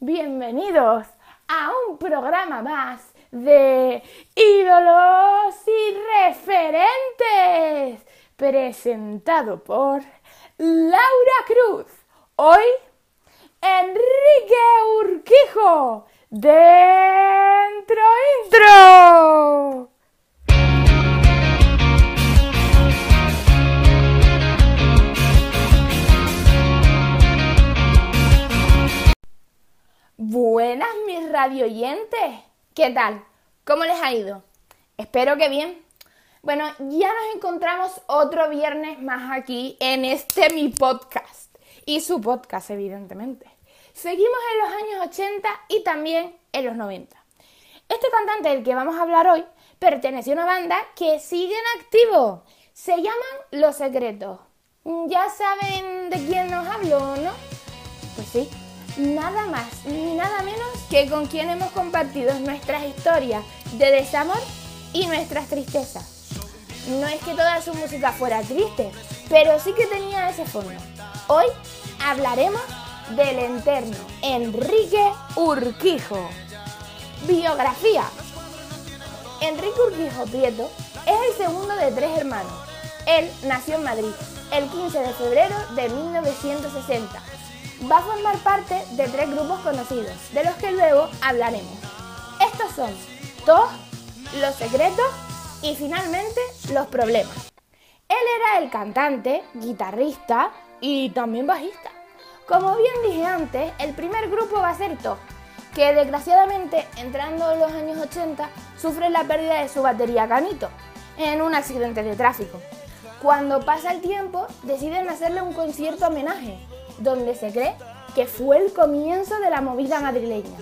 Bienvenidos a un programa más de ídolos y referentes, presentado por Laura Cruz. Hoy, Enrique Urquijo, dentro intro. Radio. ¿Qué tal? ¿Cómo les ha ido? Espero que bien. Bueno, ya nos encontramos otro viernes más aquí en este mi podcast. Y su podcast, evidentemente. Seguimos en los años 80 y también en los 90. Este cantante del que vamos a hablar hoy pertenece a una banda que sigue en activo. Se llaman Los Secretos. Ya saben de quién nos hablo, ¿no? Pues sí, nada más ni nada menos que con quien hemos compartido nuestras historias de desamor y nuestras tristezas. No es que toda su música fuera triste, pero sí que tenía ese fondo. Hoy hablaremos del enterno Enrique Urquijo. Biografía. Enrique Urquijo Prieto es el segundo de tres hermanos. Él nació en Madrid el 15 de febrero de 1960 va a formar parte de tres grupos conocidos, de los que luego hablaremos. Estos son TOS, Los Secretos y finalmente Los Problemas. Él era el cantante, guitarrista y también bajista. Como bien dije antes, el primer grupo va a ser TOS, que desgraciadamente entrando en los años 80 sufre la pérdida de su batería Canito en un accidente de tráfico. Cuando pasa el tiempo, deciden hacerle un concierto homenaje donde se cree que fue el comienzo de la movida madrileña.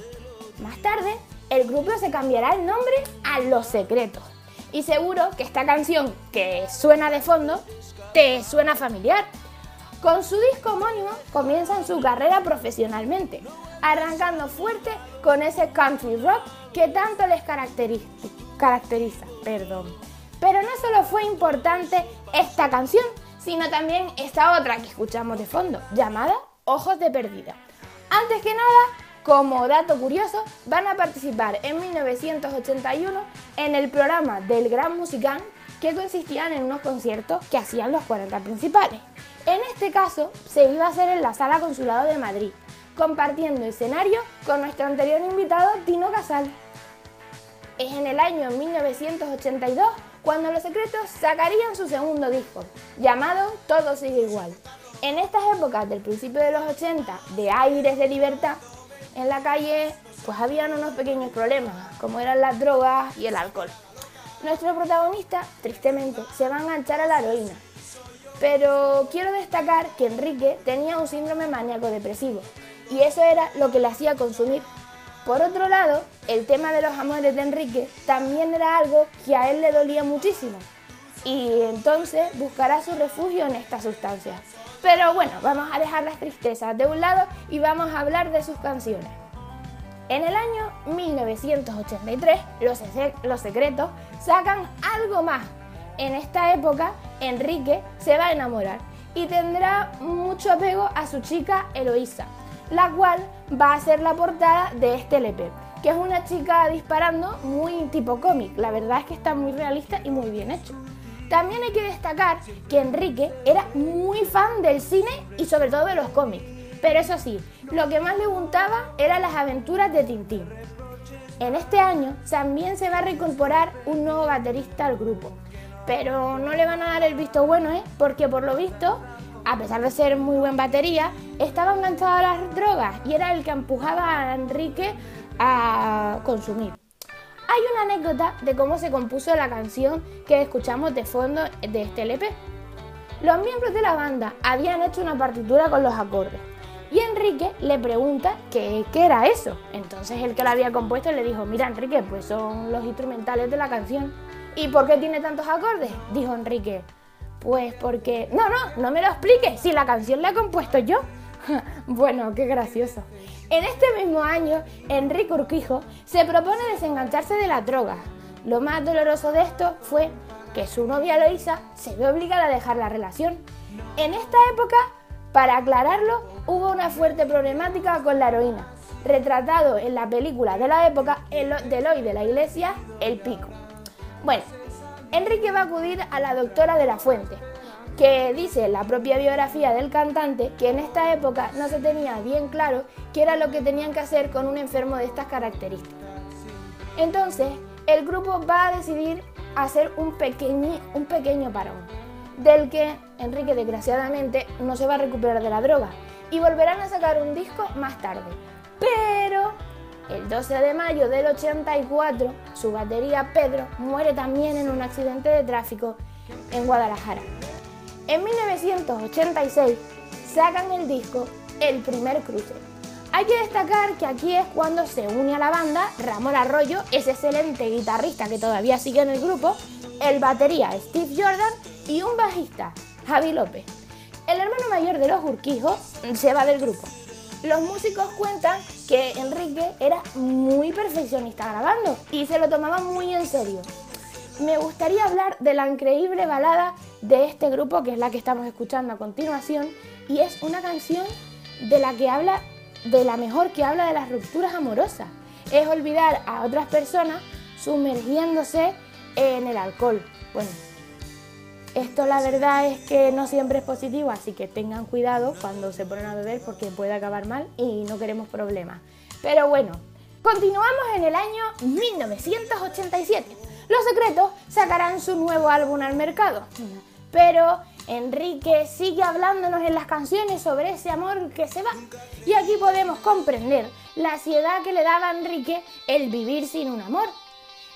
Más tarde, el grupo se cambiará el nombre a Los Secretos. Y seguro que esta canción que suena de fondo te suena familiar. Con su disco homónimo comienzan su carrera profesionalmente, arrancando fuerte con ese country rock que tanto les caracteriza. Perdón. Pero no solo fue importante esta canción, sino también esta otra que escuchamos de fondo, llamada Ojos de Perdida. Antes que nada, como dato curioso, van a participar en 1981 en el programa del Gran Musicán que consistían en unos conciertos que hacían los 40 principales. En este caso, se iba a hacer en la Sala Consulado de Madrid, compartiendo escenario con nuestro anterior invitado Tino Casal. Es en el año 1982 cuando Los Secretos sacarían su segundo disco, llamado Todo sigue igual. En estas épocas del principio de los 80, de aires de libertad, en la calle pues habían unos pequeños problemas, como eran las drogas y el alcohol. Nuestro protagonista, tristemente, se va a enganchar a la heroína. Pero quiero destacar que Enrique tenía un síndrome maníaco depresivo y eso era lo que le hacía consumir por otro lado, el tema de los amores de Enrique también era algo que a él le dolía muchísimo y entonces buscará su refugio en estas sustancias. Pero bueno, vamos a dejar las tristezas de un lado y vamos a hablar de sus canciones. En el año 1983, Los, los Secretos sacan algo más. En esta época, Enrique se va a enamorar y tendrá mucho apego a su chica Eloísa, la cual va a ser la portada de este LP, que es una chica disparando muy tipo cómic. La verdad es que está muy realista y muy bien hecho. También hay que destacar que Enrique era muy fan del cine y sobre todo de los cómics. Pero eso sí, lo que más le gustaba eran las aventuras de Tintín. En este año también se va a reincorporar un nuevo baterista al grupo. Pero no le van a dar el visto bueno, ¿eh? Porque por lo visto a pesar de ser muy buen batería, estaba enganchado a las drogas y era el que empujaba a Enrique a consumir. Hay una anécdota de cómo se compuso la canción que escuchamos de fondo de este LP. Los miembros de la banda habían hecho una partitura con los acordes y Enrique le pregunta qué, qué era eso. Entonces el que la había compuesto le dijo, mira Enrique, pues son los instrumentales de la canción. ¿Y por qué tiene tantos acordes? Dijo Enrique, pues porque... No, no, no me lo expliques, si la canción la he compuesto yo. bueno, qué gracioso. En este mismo año, Enrique Urquijo se propone desengancharse de la droga. Lo más doloroso de esto fue que su novia Loisa se ve obligada a dejar la relación. En esta época, para aclararlo, hubo una fuerte problemática con la heroína, retratado en la película de la época el, del hoy de la iglesia, El Pico. Bueno, Enrique va a acudir a la doctora de la Fuente, que dice la propia biografía del cantante que en esta época no se tenía bien claro qué era lo que tenían que hacer con un enfermo de estas características. Entonces, el grupo va a decidir hacer un, un pequeño parón, del que Enrique desgraciadamente no se va a recuperar de la droga y volverán a sacar un disco más tarde. Pero el 12 de mayo del 84, su batería Pedro muere también en un accidente de tráfico en Guadalajara. En 1986 sacan el disco El primer cruce. Hay que destacar que aquí es cuando se une a la banda Ramón Arroyo, ese excelente guitarrista que todavía sigue en el grupo, el batería Steve Jordan y un bajista, Javi López. El hermano mayor de los Urquijos se va del grupo. Los músicos cuentan que Enrique era muy perfeccionista grabando y se lo tomaba muy en serio. Me gustaría hablar de la increíble balada de este grupo, que es la que estamos escuchando a continuación, y es una canción de la que habla, de la mejor que habla de las rupturas amorosas. Es olvidar a otras personas sumergiéndose en el alcohol. Bueno, esto la verdad es que no siempre es positivo, así que tengan cuidado cuando se ponen a beber porque puede acabar mal y no queremos problemas. Pero bueno, continuamos en el año 1987. Los Secretos sacarán su nuevo álbum al mercado. Pero Enrique sigue hablándonos en las canciones sobre ese amor que se va. Y aquí podemos comprender la ansiedad que le daba a Enrique el vivir sin un amor.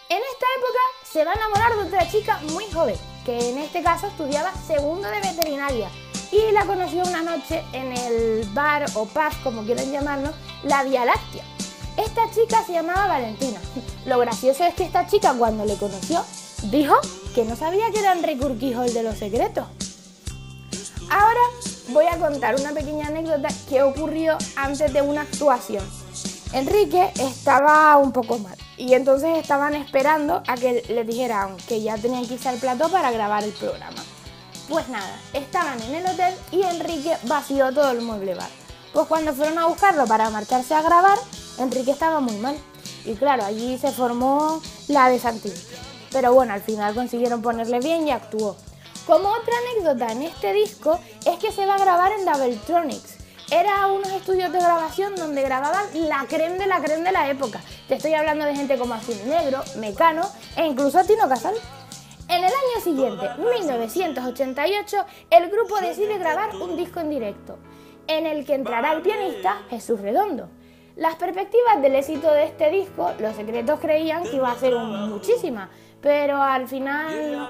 En esta época se va a enamorar de otra chica muy joven, que en este caso estudiaba segundo de veterinaria y la conoció una noche en el bar o pub, como quieran llamarlo, la Vía Láctea. Esta chica se llamaba Valentina. Lo gracioso es que esta chica cuando le conoció dijo que no sabía que era Enrique Urquijo el de los secretos. Ahora voy a contar una pequeña anécdota que ocurrió antes de una actuación. Enrique estaba un poco mal y entonces estaban esperando a que le dijeran que ya tenían que irse al plató para grabar el programa. Pues nada, estaban en el hotel y Enrique vació todo el mueble bar. Pues cuando fueron a buscarlo para marcharse a grabar, Enrique estaba muy mal. Y claro, allí se formó la de Santín. Pero bueno, al final consiguieron ponerle bien y actuó. Como otra anécdota en este disco es que se va a grabar en Doubletronics, era unos estudios de grabación donde grababan la creme de la creme de la época. Te estoy hablando de gente como Azul Negro, Mecano e incluso Tino Casal. En el año siguiente, 1988, el grupo decide grabar un disco en directo, en el que entrará el pianista Jesús Redondo. Las perspectivas del éxito de este disco, los secretos creían que iba a ser muchísima, pero al final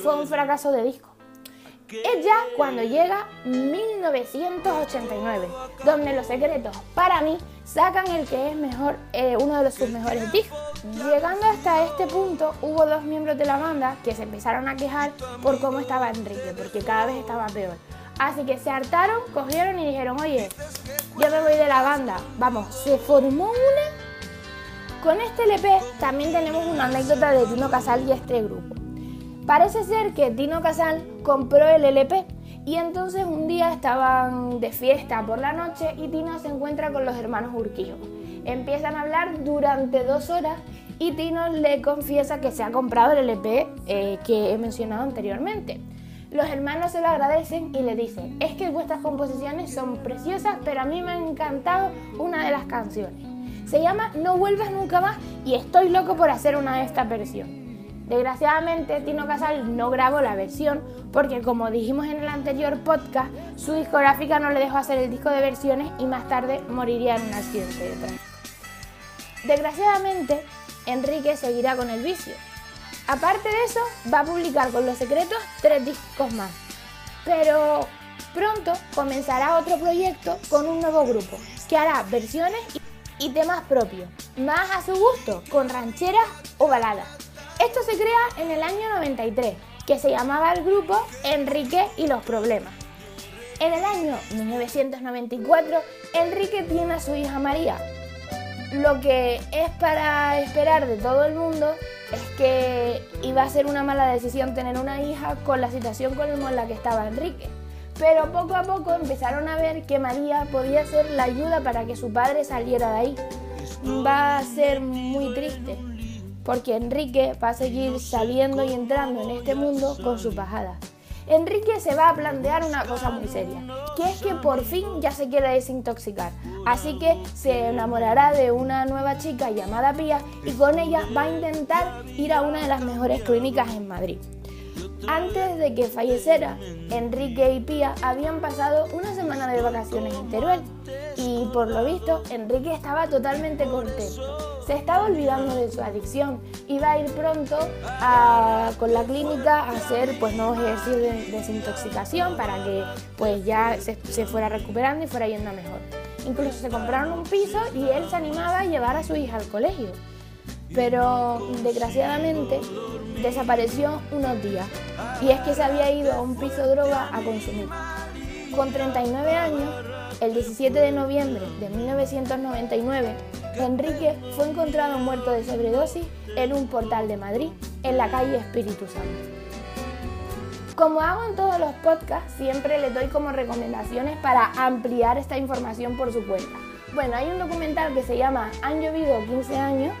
fue un fracaso de disco. Es ya cuando llega 1989, donde Los Secretos, para mí, sacan el que es mejor, eh, uno de sus mejores discos. Llegando hasta este punto, hubo dos miembros de la banda que se empezaron a quejar por cómo estaba Enrique, porque cada vez estaba peor. Así que se hartaron, cogieron y dijeron, oye, yo me voy de la banda. Vamos, se formó una... Con este LP también tenemos una anécdota de Tino Casal y este grupo. Parece ser que Tino Casal compró el LP y entonces un día estaban de fiesta por la noche y Tino se encuentra con los hermanos Urquillo. Empiezan a hablar durante dos horas y Tino le confiesa que se ha comprado el LP eh, que he mencionado anteriormente. Los hermanos se lo agradecen y le dicen, es que vuestras composiciones son preciosas, pero a mí me ha encantado una de las canciones. Se llama No vuelvas nunca más y estoy loco por hacer una de esta versión. Desgraciadamente, Tino Casal no grabó la versión porque, como dijimos en el anterior podcast, su discográfica no le dejó hacer el disco de versiones y más tarde moriría en un accidente de tráfico. Desgraciadamente, Enrique seguirá con el vicio. Aparte de eso, va a publicar con Los Secretos tres discos más. Pero pronto comenzará otro proyecto con un nuevo grupo que hará versiones y temas propios, más a su gusto, con rancheras o baladas. Esto se crea en el año 93, que se llamaba el grupo Enrique y los Problemas. En el año 1994, Enrique tiene a su hija María. Lo que es para esperar de todo el mundo es que iba a ser una mala decisión tener una hija con la situación con la que estaba Enrique. pero poco a poco empezaron a ver que María podía ser la ayuda para que su padre saliera de ahí. Va a ser muy triste, porque Enrique va a seguir saliendo y entrando en este mundo con sus bajadas. Enrique se va a plantear una cosa muy seria, que es que por fin ya se quiere desintoxicar, así que se enamorará de una nueva chica llamada Pía y con ella va a intentar ir a una de las mejores clínicas en Madrid. Antes de que falleciera, Enrique y Pía habían pasado una semana de vacaciones en Teruel y por lo visto Enrique estaba totalmente contento. Se estaba olvidando de su adicción. Iba a ir pronto con la clínica a hacer pues nuevos ejercicios de desintoxicación para que pues ya se, se fuera recuperando y fuera yendo mejor. Incluso se compraron un piso y él se animaba a llevar a su hija al colegio pero desgraciadamente desapareció unos días y es que se había ido a un piso de droga a consumir. Con 39 años, el 17 de noviembre de 1999, Enrique fue encontrado muerto de sobredosis en un portal de Madrid, en la calle Espíritu Santo. Como hago en todos los podcasts, siempre les doy como recomendaciones para ampliar esta información por su cuenta. Bueno, hay un documental que se llama Han llovido 15 años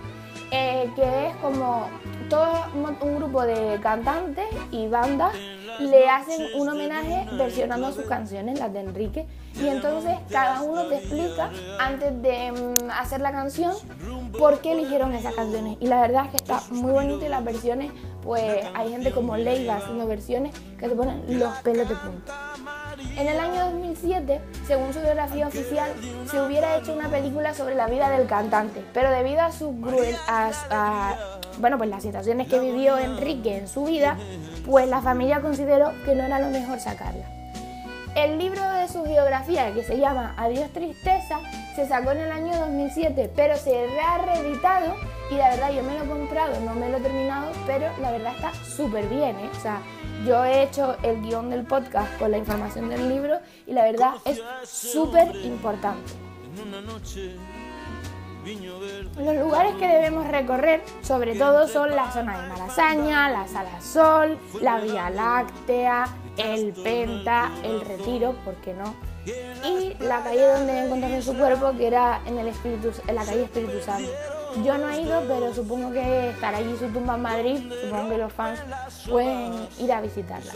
eh, que es como todo un grupo de cantantes y bandas le hacen un homenaje versionando sus canciones, las de Enrique, y entonces cada uno te explica antes de mm, hacer la canción por qué eligieron esas canciones. Y la verdad es que está muy bonito y las versiones, pues hay gente como Leiga haciendo versiones que te ponen los pelos de punta. En el año 2007, según su biografía oficial, se hubiera hecho una película sobre la vida del cantante, pero debido a su cruel, a, bueno, pues las situaciones que vivió Enrique en su vida, pues la familia consideró que no era lo mejor sacarla. El libro de su biografía, que se llama Adiós Tristeza, se sacó en el año 2007, pero se ha reeditado y la verdad yo me lo he comprado, no me lo he terminado, pero la verdad está súper bien, ¿eh? O sea, yo he hecho el guion del podcast con la información del libro y la verdad es súper importante. Los lugares que debemos recorrer, sobre todo, son la zona de Malasaña, la Sala Sol, la Vía Láctea, el Penta, el Retiro, ¿por qué no? Y la calle donde encontraron su cuerpo, que era en, el Espíritu, en la calle Espíritu Santo. Yo no he ido, pero supongo que estará allí su tumba en Madrid, supongo que los fans pueden ir a visitarla.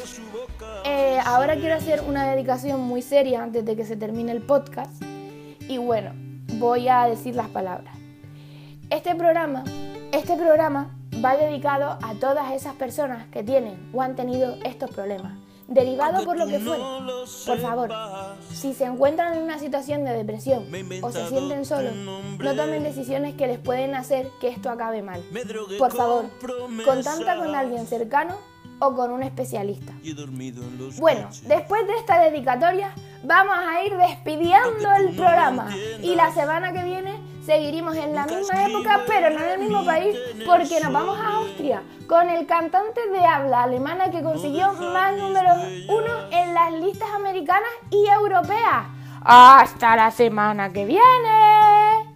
Eh, ahora quiero hacer una dedicación muy seria antes de que se termine el podcast. Y bueno, voy a decir las palabras. Este programa, este programa va dedicado a todas esas personas que tienen o han tenido estos problemas, derivado por lo que fuere. Por favor, si se encuentran en una situación de depresión o se sienten solos, no tomen decisiones que les pueden hacer que esto acabe mal. Por favor, contacta con alguien cercano o con un especialista. Bueno, después de esta dedicatoria, vamos a ir despidiendo el programa y la semana que viene seguiremos en la misma época, pero no en el mismo país, porque nos vamos a Austria con el cantante de habla alemana que consiguió más números uno en las listas americanas y europeas. Hasta la semana que viene.